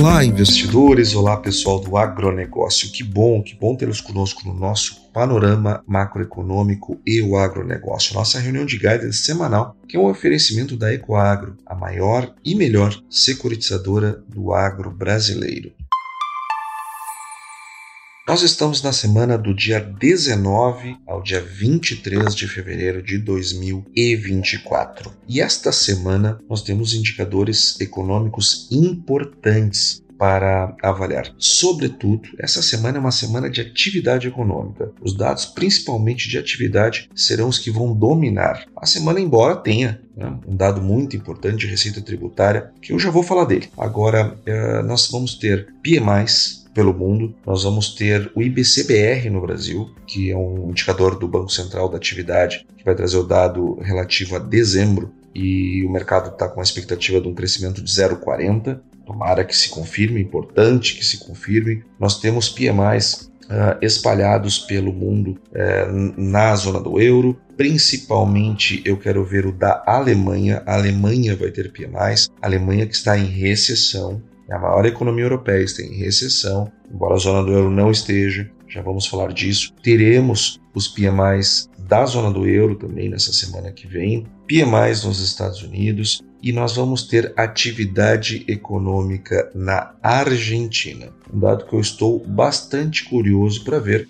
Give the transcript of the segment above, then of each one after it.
Olá, investidores! Olá, pessoal do agronegócio. Que bom, que bom tê-los conosco no nosso panorama macroeconômico e o agronegócio. Nossa reunião de guidance semanal, que é um oferecimento da Ecoagro, a maior e melhor securitizadora do agro brasileiro. Nós estamos na semana do dia 19 ao dia 23 de fevereiro de 2024. E esta semana nós temos indicadores econômicos importantes para avaliar. Sobretudo, essa semana é uma semana de atividade econômica. Os dados, principalmente de atividade, serão os que vão dominar. A semana, embora tenha né, um dado muito importante de receita tributária, que eu já vou falar dele. Agora, eh, nós vamos ter PMIs pelo mundo. Nós vamos ter o IBCBR no Brasil, que é um indicador do Banco Central da atividade, que vai trazer o dado relativo a dezembro e o mercado está com a expectativa de um crescimento de 0,40. Tomara que se confirme, importante que se confirme. Nós temos PMIs Uh, espalhados pelo mundo uh, na zona do euro. Principalmente eu quero ver o da Alemanha. A Alemanha vai ter PMIs. A Alemanha que está em recessão. É a maior economia europeia, está em recessão, embora a zona do euro não esteja, já vamos falar disso. Teremos os PMIs da zona do euro também nessa semana que vem, PMIs nos Estados Unidos e nós vamos ter atividade econômica na Argentina. Um dado que eu estou bastante curioso para ver,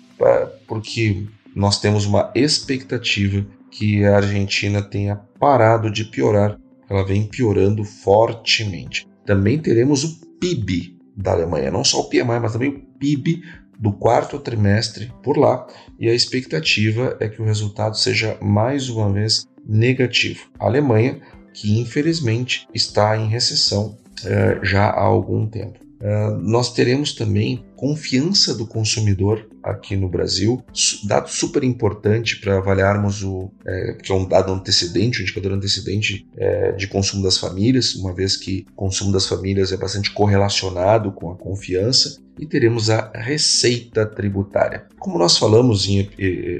porque nós temos uma expectativa que a Argentina tenha parado de piorar, ela vem piorando fortemente. Também teremos o PIB da Alemanha, não só o PMI, mas também o PIB do quarto trimestre por lá, e a expectativa é que o resultado seja mais uma vez negativo. A Alemanha, que infelizmente está em recessão uh, já há algum tempo. Uh, nós teremos também confiança do consumidor aqui no Brasil, dado super importante para avaliarmos o é, que é um dado antecedente, um indicador antecedente é, de consumo das famílias, uma vez que o consumo das famílias é bastante correlacionado com a confiança, e teremos a receita tributária. Como nós falamos em,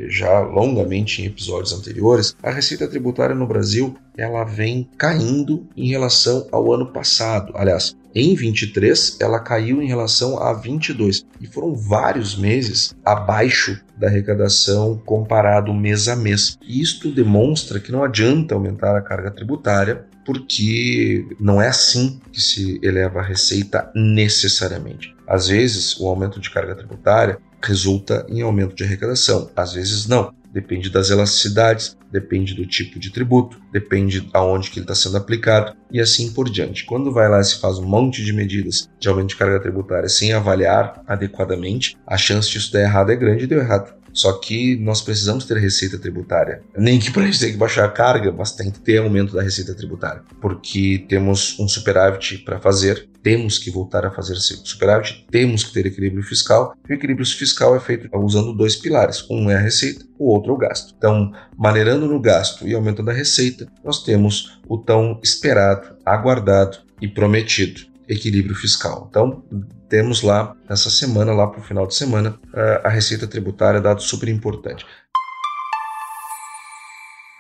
já longamente em episódios anteriores, a receita tributária no Brasil ela vem caindo em relação ao ano passado. Aliás, em 23 ela caiu em relação a 22 e foram vários meses abaixo da arrecadação comparado mês a mês. Isto demonstra que não adianta aumentar a carga tributária, porque não é assim que se eleva a receita necessariamente. Às vezes, o aumento de carga tributária resulta em aumento de arrecadação, às vezes não. Depende das elasticidades, depende do tipo de tributo, depende aonde que ele está sendo aplicado e assim por diante. Quando vai lá e se faz um monte de medidas de aumento de carga tributária sem avaliar adequadamente, a chance disso dar errado é grande e deu errado. Só que nós precisamos ter receita tributária. Nem que para a gente ter que baixar a carga, mas tem que ter aumento da receita tributária. Porque temos um superávit para fazer, temos que voltar a fazer superávit, temos que ter equilíbrio fiscal. E o equilíbrio fiscal é feito usando dois pilares: um é a receita, o outro é o gasto. Então, maneirando no gasto e aumentando a receita, nós temos o tão esperado, aguardado e prometido equilíbrio fiscal. Então, temos lá, nessa semana, lá para o final de semana, a receita tributária, dado super importante.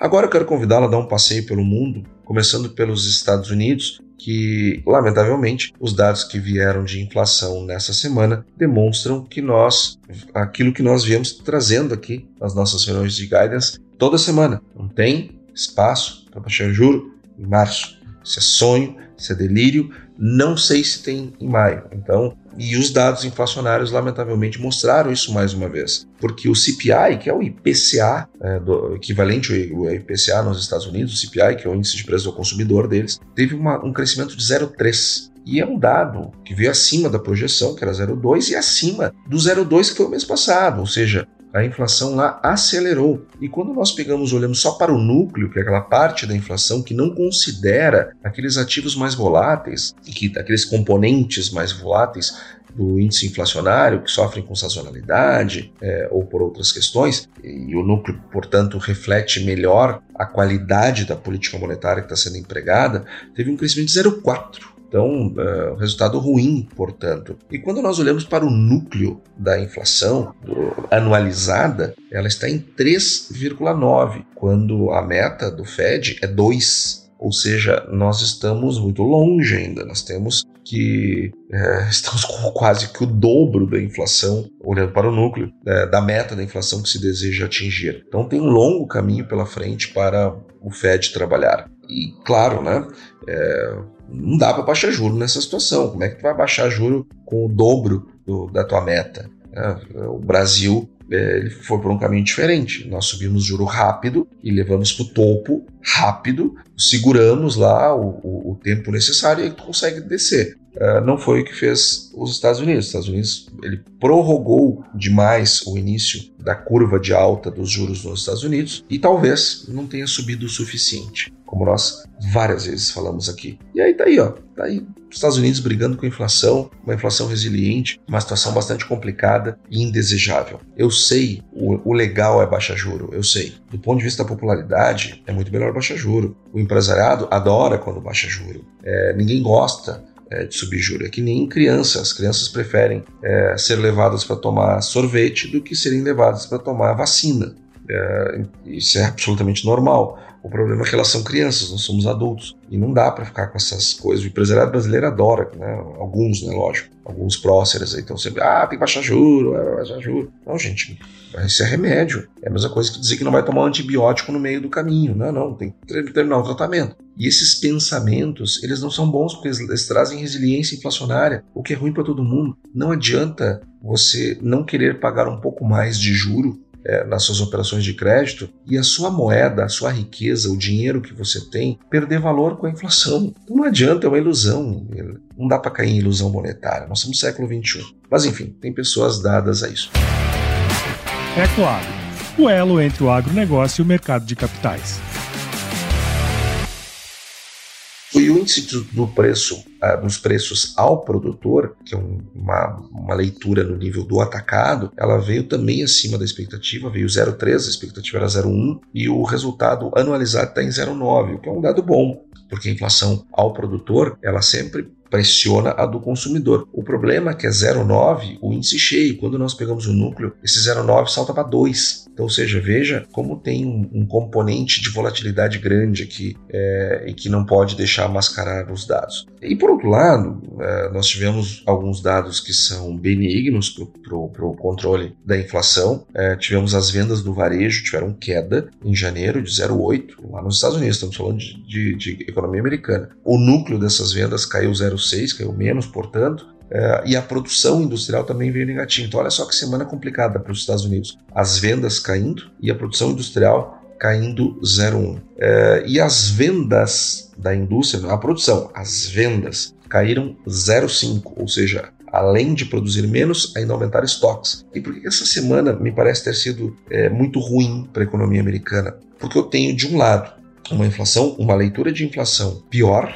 Agora eu quero convidá-la a dar um passeio pelo mundo, começando pelos Estados Unidos, que, lamentavelmente, os dados que vieram de inflação nessa semana demonstram que nós, aquilo que nós viemos trazendo aqui nas nossas reuniões de guidance toda semana, não tem espaço para baixar juro em março. Isso é sonho, isso é delírio, não sei se tem em maio. Então, E os dados inflacionários, lamentavelmente, mostraram isso mais uma vez. Porque o CPI, que é o IPCA, é, do, equivalente ao IPCA nos Estados Unidos, o CPI, que é o índice de preço do consumidor deles, teve uma, um crescimento de 0,3%. E é um dado que veio acima da projeção, que era 0,2, e acima do 0,2 que foi o mês passado. Ou seja, a inflação lá acelerou. E quando nós pegamos, olhamos só para o núcleo, que é aquela parte da inflação que não considera aqueles ativos mais voláteis, que, aqueles componentes mais voláteis do índice inflacionário, que sofrem com sazonalidade é, ou por outras questões, e o núcleo, portanto, reflete melhor a qualidade da política monetária que está sendo empregada, teve um crescimento de 0,4%. Então, uh, resultado ruim, portanto. E quando nós olhamos para o núcleo da inflação anualizada, ela está em 3,9, quando a meta do Fed é 2. Ou seja, nós estamos muito longe ainda. Nós temos que é, estamos com quase que o dobro da inflação, olhando para o núcleo, é, da meta da inflação que se deseja atingir. Então tem um longo caminho pela frente para o Fed trabalhar. E claro, né, é, não dá para baixar juro nessa situação. Como é que tu vai baixar juro com o dobro do, da tua meta? É, o Brasil é, ele foi por um caminho diferente. Nós subimos juro rápido e levamos para o topo rápido, seguramos lá o, o, o, tempo necessário e tu consegue descer. Uh, não foi o que fez os Estados Unidos. Os Estados Unidos ele prorrogou demais o início da curva de alta dos juros nos Estados Unidos e talvez não tenha subido o suficiente como nós várias vezes falamos aqui. E aí tá aí, ó, tá aí os Estados Unidos brigando com a inflação, uma inflação resiliente, uma situação bastante complicada e indesejável. Eu sei, o, o legal é baixa juro, eu sei. Do ponto de vista da popularidade, é muito melhor baixa juro. O empresariado adora quando baixa juro. É, ninguém gosta é, de subir juro. É que nem crianças. As crianças preferem é, ser levadas para tomar sorvete do que serem levadas para tomar vacina. É, isso é absolutamente normal. O problema é que elas são crianças, nós somos adultos. E não dá para ficar com essas coisas. O empresariado brasileiro adora, né? Alguns, né? Lógico. Alguns próceres aí estão sempre, ah, tem que baixar juro, é, baixar juro. Não, gente, isso é remédio. É a mesma coisa que dizer que não vai tomar um antibiótico no meio do caminho. Não, não, tem que terminar o tratamento. E esses pensamentos, eles não são bons porque eles trazem resiliência inflacionária, o que é ruim para todo mundo. Não adianta você não querer pagar um pouco mais de juro é, nas suas operações de crédito e a sua moeda, a sua riqueza, o dinheiro que você tem, perder valor com a inflação. Então não adianta, é uma ilusão. Não dá para cair em ilusão monetária. Nós somos século XXI. Mas enfim, tem pessoas dadas a isso. É claro, o elo entre o agronegócio e o mercado de capitais. O índice do preço, uh, dos preços ao produtor, que é um, uma, uma leitura no nível do atacado, ela veio também acima da expectativa, veio 0,3, a expectativa era 0,1, e o resultado anualizado está em 0,9, o que é um dado bom, porque a inflação ao produtor, ela sempre pressiona a do consumidor. O problema é que é 0,9 o índice cheio. Quando nós pegamos o núcleo, esse 0,9 salta para 2. Então, ou seja, veja como tem um, um componente de volatilidade grande aqui é, e que não pode deixar mascarar os dados. E por outro lado, é, nós tivemos alguns dados que são benignos para o controle da inflação. É, tivemos as vendas do varejo tiveram queda em janeiro de 0,8 lá nos Estados Unidos. Estamos falando de, de, de economia americana. O núcleo dessas vendas caiu 0,5 0,6, caiu menos, portanto, é, e a produção industrial também veio negativa. Então, olha só que semana complicada para os Estados Unidos. As vendas caindo e a produção industrial caindo 0,1. É, e as vendas da indústria, a produção, as vendas caíram 0,5, ou seja, além de produzir menos, ainda aumentaram estoques. E por que essa semana me parece ter sido é, muito ruim para a economia americana? Porque eu tenho, de um lado, uma inflação, uma leitura de inflação pior,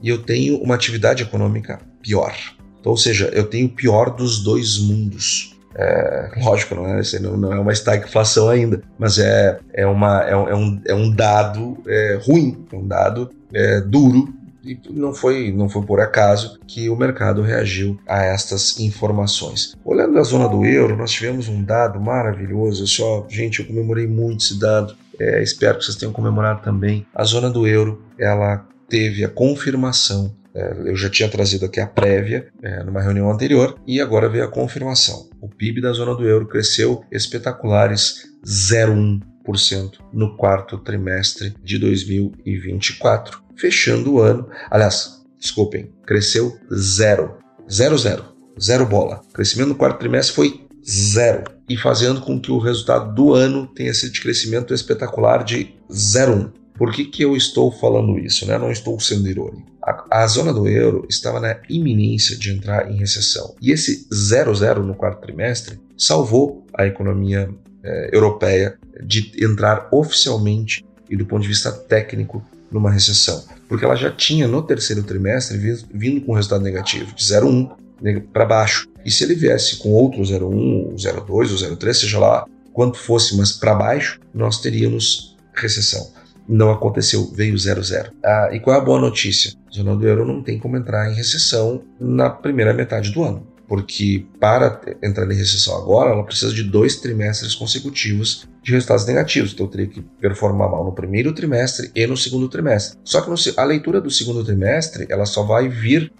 e eu tenho uma atividade econômica pior. Então, ou seja, eu tenho o pior dos dois mundos. É, lógico, não é, não, não é uma estagflação ainda, mas é, é, uma, é, é, um, é um dado é, ruim, é um dado é, duro e não foi, não foi por acaso que o mercado reagiu a estas informações. Olhando a zona do euro, nós tivemos um dado maravilhoso. Eu só, gente, eu comemorei muito esse dado. É, espero que vocês tenham comemorado também. A zona do euro, ela teve a confirmação. É, eu já tinha trazido aqui a prévia é, numa reunião anterior e agora veio a confirmação. O PIB da zona do euro cresceu espetaculares 0,1% no quarto trimestre de 2024, fechando o ano. Aliás, desculpem, cresceu zero, zero zero zero bola. O crescimento no quarto trimestre foi zero. E fazendo com que o resultado do ano tenha sido de crescimento espetacular de 0,1. Por que, que eu estou falando isso? Né? Não estou sendo irônico. A, zona do euro estava na iminência de entrar em recessão. E esse 0,0 no quarto trimestre salvou a economia eh, europeia de entrar oficialmente e do ponto de vista técnico numa recessão. Porque ela já tinha no terceiro trimestre vindo com resultado negativo de 0,1 para baixo. E se ele viesse com outro 0,1, 0,2 ou 0,3, seja lá quanto fosse, mas para baixo, nós teríamos recessão. Não aconteceu, veio 0,0. Ah, e qual é a boa notícia? A zona do euro não tem como entrar em recessão na primeira metade do ano porque para entrar em recessão agora, ela precisa de dois trimestres consecutivos de resultados negativos. Então, eu teria que performar mal no primeiro trimestre e no segundo trimestre. Só que no, a leitura do segundo trimestre, ela só vai vir,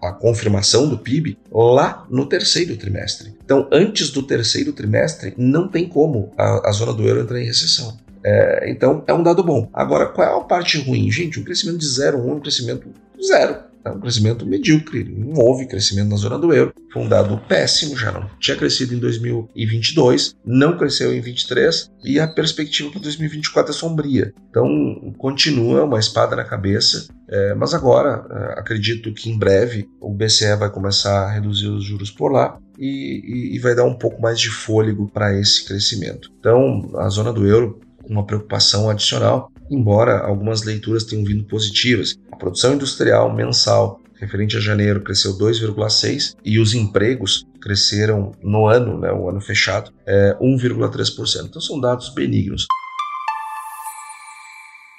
a confirmação do PIB, lá no terceiro trimestre. Então, antes do terceiro trimestre, não tem como a, a zona do euro entrar em recessão. É, então, é um dado bom. Agora, qual é a parte ruim? Gente, um crescimento de 0,1 é um crescimento zero. É um crescimento medíocre, não houve crescimento na zona do euro. Foi um dado péssimo, já não tinha crescido em 2022, não cresceu em 2023 e a perspectiva para 2024 é sombria. Então, continua uma espada na cabeça, é, mas agora é, acredito que em breve o BCE vai começar a reduzir os juros por lá e, e, e vai dar um pouco mais de fôlego para esse crescimento. Então, a zona do euro uma preocupação adicional, embora algumas leituras tenham vindo positivas. A produção industrial mensal referente a janeiro cresceu 2,6% e os empregos cresceram no ano, né, o ano fechado, é 1,3%. Então são dados benignos.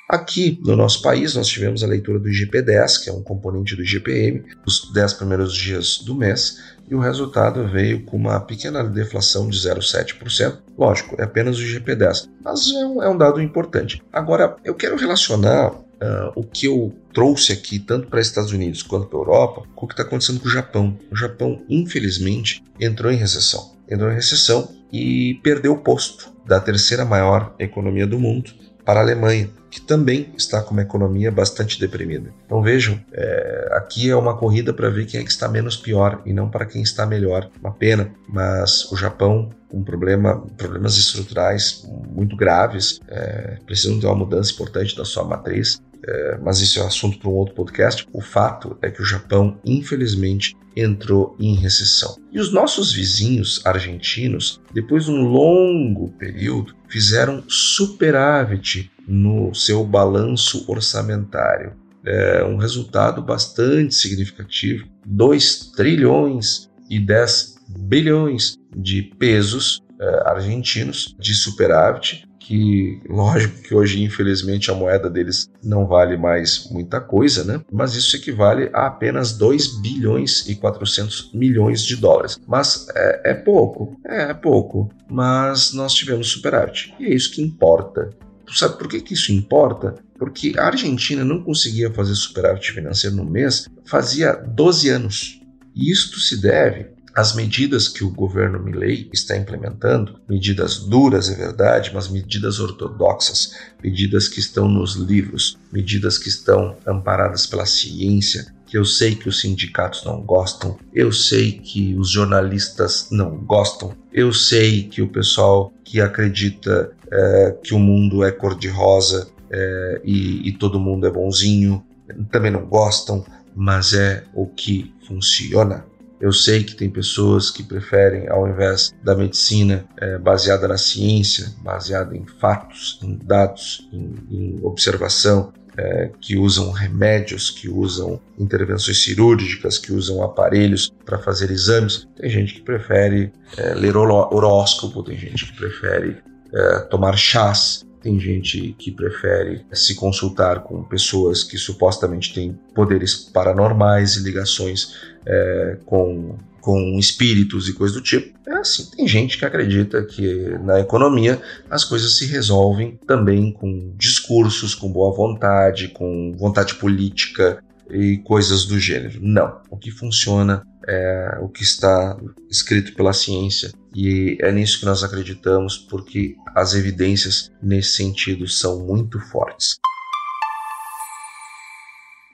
Aqui no nosso país, nós tivemos a leitura do IGP-10, que é um componente do IGPM, os 10 primeiros dias do mês, e o resultado veio com uma pequena deflação de 0,7%. Lógico, é apenas o IGP-10, mas é um, é um, dado importante. Agora, eu quero relacionar uh, o que eu trouxe aqui, tanto para Estados Unidos quanto para Europa, com o que está acontecendo com o Japão. O Japão, infelizmente, entrou em recessão. Entrou em recessão e perdeu o posto da terceira maior economia do mundo para a Alemanha, que também está com uma economia bastante deprimida. Então vejam, é, aqui é uma corrida para ver quem é que está menos pior e não para quem está melhor. Uma pena, mas o Japão com problema, problemas estruturais muito graves, é, precisam ter uma mudança importante da sua matriz. É, mas isso é assunto para um outro podcast. O fato é que o Japão, infelizmente, entrou em recessão. E os nossos vizinhos argentinos, depois de um longo período, fizeram superávit no seu balanço orçamentário. É um resultado bastante significativo: 2 trilhões e 10 bilhões de pesos é, argentinos de superávit que, lógico que hoje, infelizmente, a moeda deles não vale mais muita coisa, né? Mas isso equivale a apenas 2 bilhões e 400 milhões de dólares. Mas é, é pouco, é, é pouco, mas nós tivemos superávit. E é isso que importa. Sabe por que, que isso importa? Porque a Argentina não conseguia fazer superávit financeiro no mês fazia 12 anos. E isto se deve as medidas que o governo Milley está implementando, medidas duras, é verdade, mas medidas ortodoxas, medidas que estão nos livros, medidas que estão amparadas pela ciência, que eu sei que os sindicatos não gostam, eu sei que os jornalistas não gostam, eu sei que o pessoal que acredita é, que o mundo é cor-de-rosa é, e, e todo mundo é bonzinho também não gostam, mas é o que funciona. Eu sei que tem pessoas que preferem, ao invés da medicina é, baseada na ciência, baseada em fatos, em dados, em, em observação, é, que usam remédios, que usam intervenções cirúrgicas, que usam aparelhos para fazer exames. Tem gente que prefere é, ler horóscopo, tem gente que prefere é, tomar chás, tem gente que prefere se consultar com pessoas que supostamente têm poderes paranormais e ligações é, com, com espíritos e coisas do tipo. É assim, tem gente que acredita que na economia as coisas se resolvem também com discursos, com boa vontade, com vontade política e coisas do gênero. Não. O que funciona é o que está escrito pela ciência e é nisso que nós acreditamos porque as evidências nesse sentido são muito fortes.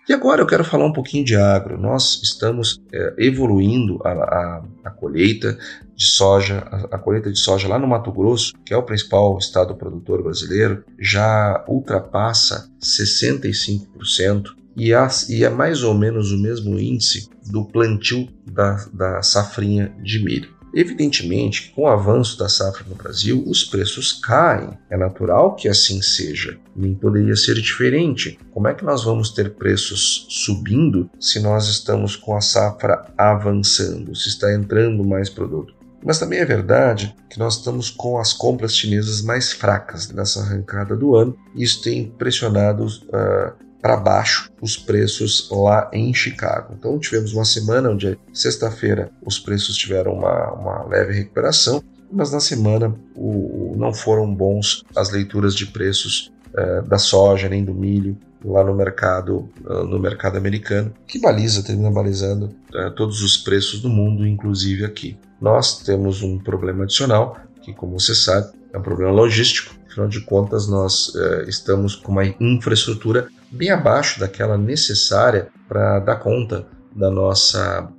E agora eu quero falar um pouquinho de agro. Nós estamos é, evoluindo a, a, a, colheita de soja, a, a, colheita de soja lá no Mato Grosso, que é o principal estado produtor brasileiro, já ultrapassa 65% e, e é mais ou menos o mesmo índice do plantio da, da safrinha de milho. Evidentemente, com o avanço da safra no Brasil, os preços caem. É natural que assim seja. Nem poderia ser diferente. Como é que nós vamos ter preços subindo se nós estamos com a safra avançando, se está entrando mais produto? Mas também é verdade que nós estamos com as compras chinesas mais fracas nessa arrancada do ano. Isso tem pressionado uh, para baixo os preços lá em Chicago. Então tivemos uma semana onde sexta-feira os preços tiveram uma, uma leve recuperação, mas na semana o, não foram bons as leituras de preços eh, da soja nem do milho lá no mercado uh, no mercado americano que baliza termina balizando uh, todos os preços do mundo inclusive aqui nós temos um problema adicional que como você sabe é um problema logístico afinal de contas nós uh, estamos com uma infraestrutura bem abaixo daquela necessária para dar conta da nossa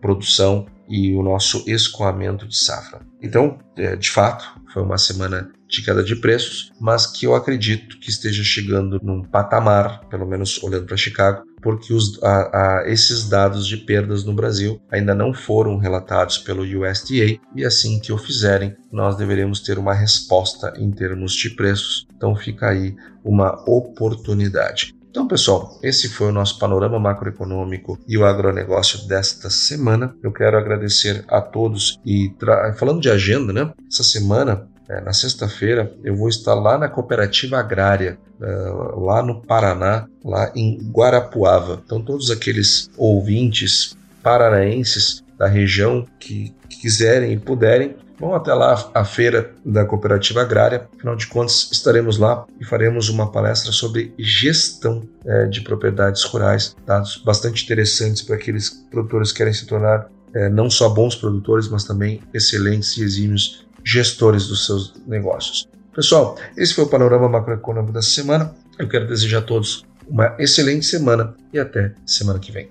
produção e o nosso escoamento de safra. Então, é, de fato, foi uma semana de queda de preços, mas que eu acredito que esteja chegando num patamar, pelo menos olhando para Chicago, porque os, a, a, esses dados de perdas no Brasil ainda não foram relatados pelo USDA e assim que o fizerem, nós deveremos ter uma resposta em termos de preços. Então fica aí uma oportunidade. Então, pessoal, esse foi o nosso panorama macroeconômico e o agronegócio desta semana. Eu quero agradecer a todos e falando de agenda, né? Essa semana é, na sexta-feira eu vou estar lá na cooperativa agrária, é, lá no Paraná, lá em Guarapuava. Então, todos aqueles ouvintes paranaenses da região que quiserem e puderem, Vão até lá a feira da cooperativa agrária, afinal de contas estaremos lá e faremos uma palestra sobre gestão é, de propriedades rurais, dados bastante interessantes para aqueles produtores que querem se tornar é, não só bons produtores, mas também excelentes e exímios gestores dos seus negócios. Pessoal, esse foi o panorama macroeconômico dessa semana. Eu quero desejar a todos uma excelente semana e até semana que vem.